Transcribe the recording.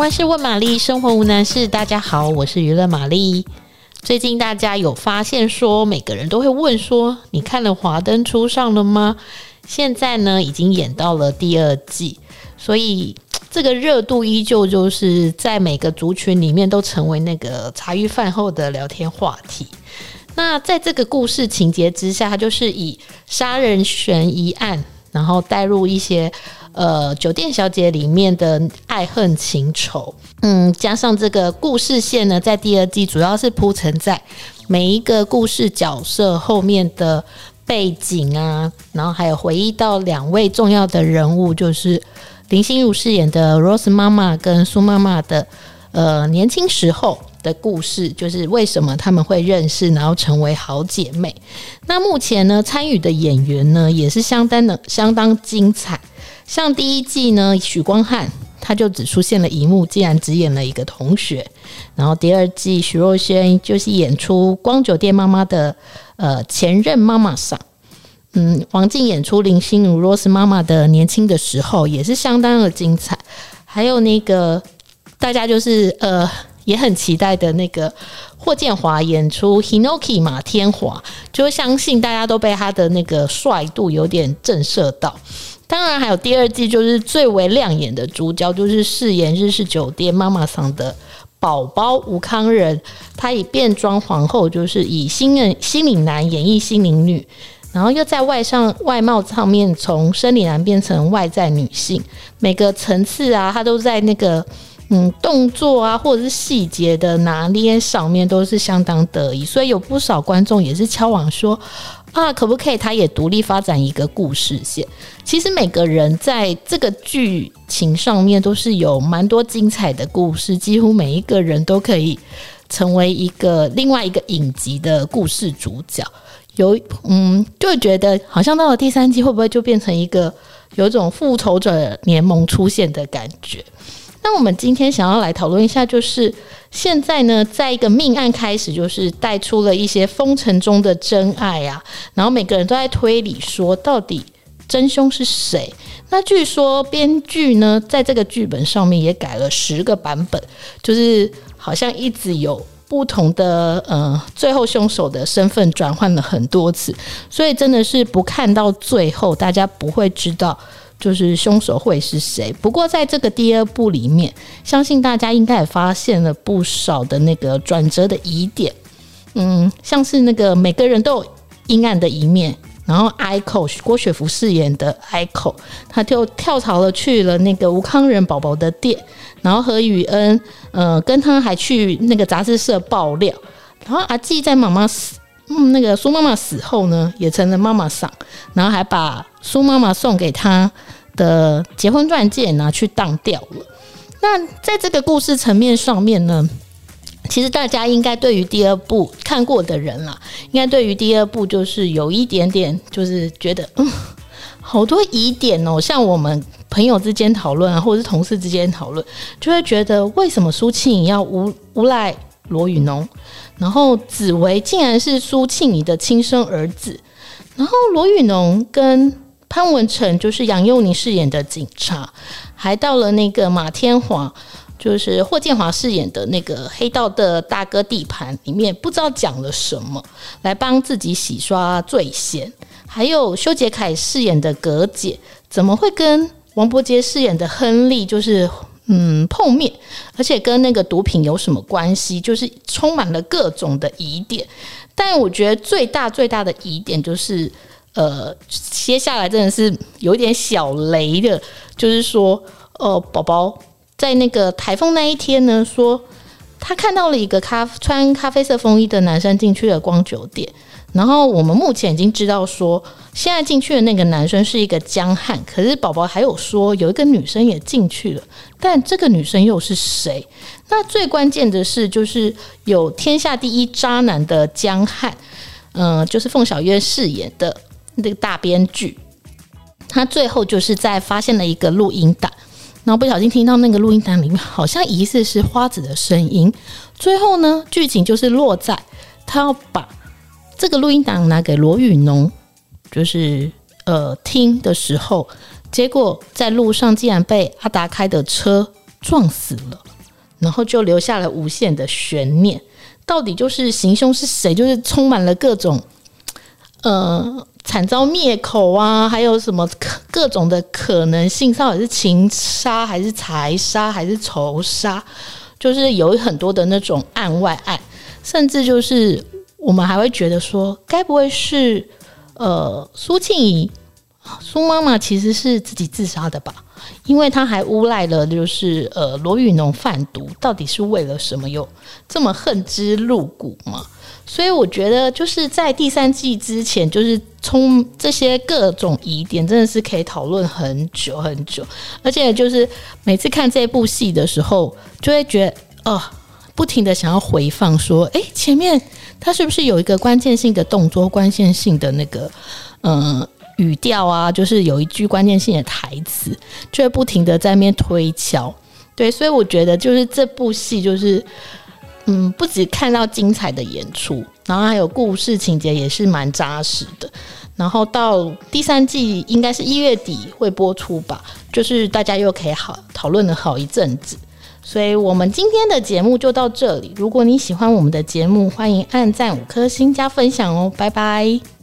万事问玛丽，生活无难事。大家好，我是娱乐玛丽。最近大家有发现说，每个人都会问说，你看了《华灯初上》了吗？现在呢，已经演到了第二季，所以这个热度依旧，就是在每个族群里面都成为那个茶余饭后的聊天话题。那在这个故事情节之下，它就是以杀人悬疑案，然后带入一些。呃，酒店小姐里面的爱恨情仇，嗯，加上这个故事线呢，在第二季主要是铺陈在每一个故事角色后面的背景啊，然后还有回忆到两位重要的人物，就是林心如饰演的 Rose 妈妈跟苏妈妈的呃年轻时候的故事，就是为什么他们会认识，然后成为好姐妹。那目前呢，参与的演员呢，也是相当的相当精彩。像第一季呢，许光汉他就只出现了一幕，竟然只演了一个同学。然后第二季徐若瑄就是演出光酒店妈妈的呃前任妈妈上，嗯，王静演出林心如 Rose 妈妈的年轻的时候，也是相当的精彩。还有那个大家就是呃也很期待的那个霍建华演出 Hinoki 马天华，就相信大家都被他的那个帅度有点震慑到。当然，还有第二季，就是最为亮眼的主角，就是饰演日式酒店妈妈桑的宝宝吴康仁。她以变装皇后，就是以新人心领男演绎心灵女，然后又在外上外貌上面从生理男变成外在女性，每个层次啊，她都在那个嗯动作啊，或者是细节的拿捏上面都是相当得意，所以有不少观众也是敲网说。啊，可不可以？他也独立发展一个故事线。其实每个人在这个剧情上面都是有蛮多精彩的故事，几乎每一个人都可以成为一个另外一个影集的故事主角。有嗯，就觉得好像到了第三季，会不会就变成一个有种复仇者联盟出现的感觉？那我们今天想要来讨论一下，就是现在呢，在一个命案开始，就是带出了一些封尘中的真爱啊，然后每个人都在推理说，到底真凶是谁？那据说编剧呢，在这个剧本上面也改了十个版本，就是好像一直有不同的呃，最后凶手的身份转换了很多次，所以真的是不看到最后，大家不会知道。就是凶手会是谁？不过在这个第二部里面，相信大家应该也发现了不少的那个转折的疑点。嗯，像是那个每个人都有阴暗的一面，然后 Aiko 郭雪芙饰演的 Aiko，他就跳槽了去了那个吴康仁宝宝的店，然后何宇恩呃跟他还去那个杂志社爆料，然后阿纪在妈妈死嗯那个苏妈妈死后呢，也成了妈妈桑，然后还把。苏妈妈送给他的结婚钻戒拿去当掉了。那在这个故事层面上面呢，其实大家应该对于第二部看过的人啦，应该对于第二部就是有一点点，就是觉得嗯，好多疑点哦。像我们朋友之间讨论啊，或者是同事之间讨论，就会觉得为什么苏庆要诬诬赖罗宇农，然后紫薇竟然是苏庆仪的亲生儿子，然后罗宇农跟潘文成就是杨佑宁饰演的警察，还到了那个马天华，就是霍建华饰演的那个黑道的大哥地盘里面，不知道讲了什么，来帮自己洗刷罪嫌。还有修杰楷饰演的葛姐，怎么会跟王柏杰饰演的亨利就是嗯碰面？而且跟那个毒品有什么关系？就是充满了各种的疑点。但我觉得最大最大的疑点就是。呃，接下来真的是有点小雷的，就是说，呃，宝宝在那个台风那一天呢，说他看到了一个咖穿咖啡色风衣的男生进去了光酒店，然后我们目前已经知道说，现在进去的那个男生是一个江汉，可是宝宝还有说有一个女生也进去了，但这个女生又是谁？那最关键的是，就是有天下第一渣男的江汉，嗯、就是凤小岳饰演的。那个大编剧，他最后就是在发现了一个录音档，然后不小心听到那个录音档里面好像疑似是花子的声音。最后呢，剧情就是落在他要把这个录音档拿给罗宇农，就是呃听的时候，结果在路上竟然被阿达开的车撞死了。然后就留下了无限的悬念，到底就是行凶是谁？就是充满了各种，呃，惨遭灭口啊，还有什么各种的可能性，到底是情杀还是财杀还是仇杀？就是有很多的那种案外案，甚至就是我们还会觉得说，该不会是呃苏庆怡苏妈妈其实是自己自杀的吧？因为他还诬赖了，就是呃罗雨农贩毒，到底是为了什么？有这么恨之入骨吗？所以我觉得就是在第三季之前，就是从这些各种疑点，真的是可以讨论很久很久。而且就是每次看这部戏的时候，就会觉得哦，不停的想要回放，说，诶，前面他是不是有一个关键性的动作，关键性的那个嗯。语调啊，就是有一句关键性的台词，就会不停的在那边推敲。对，所以我觉得就是这部戏，就是嗯，不止看到精彩的演出，然后还有故事情节也是蛮扎实的。然后到第三季应该是一月底会播出吧，就是大家又可以好讨论了好一阵子。所以我们今天的节目就到这里。如果你喜欢我们的节目，欢迎按赞五颗星加分享哦，拜拜。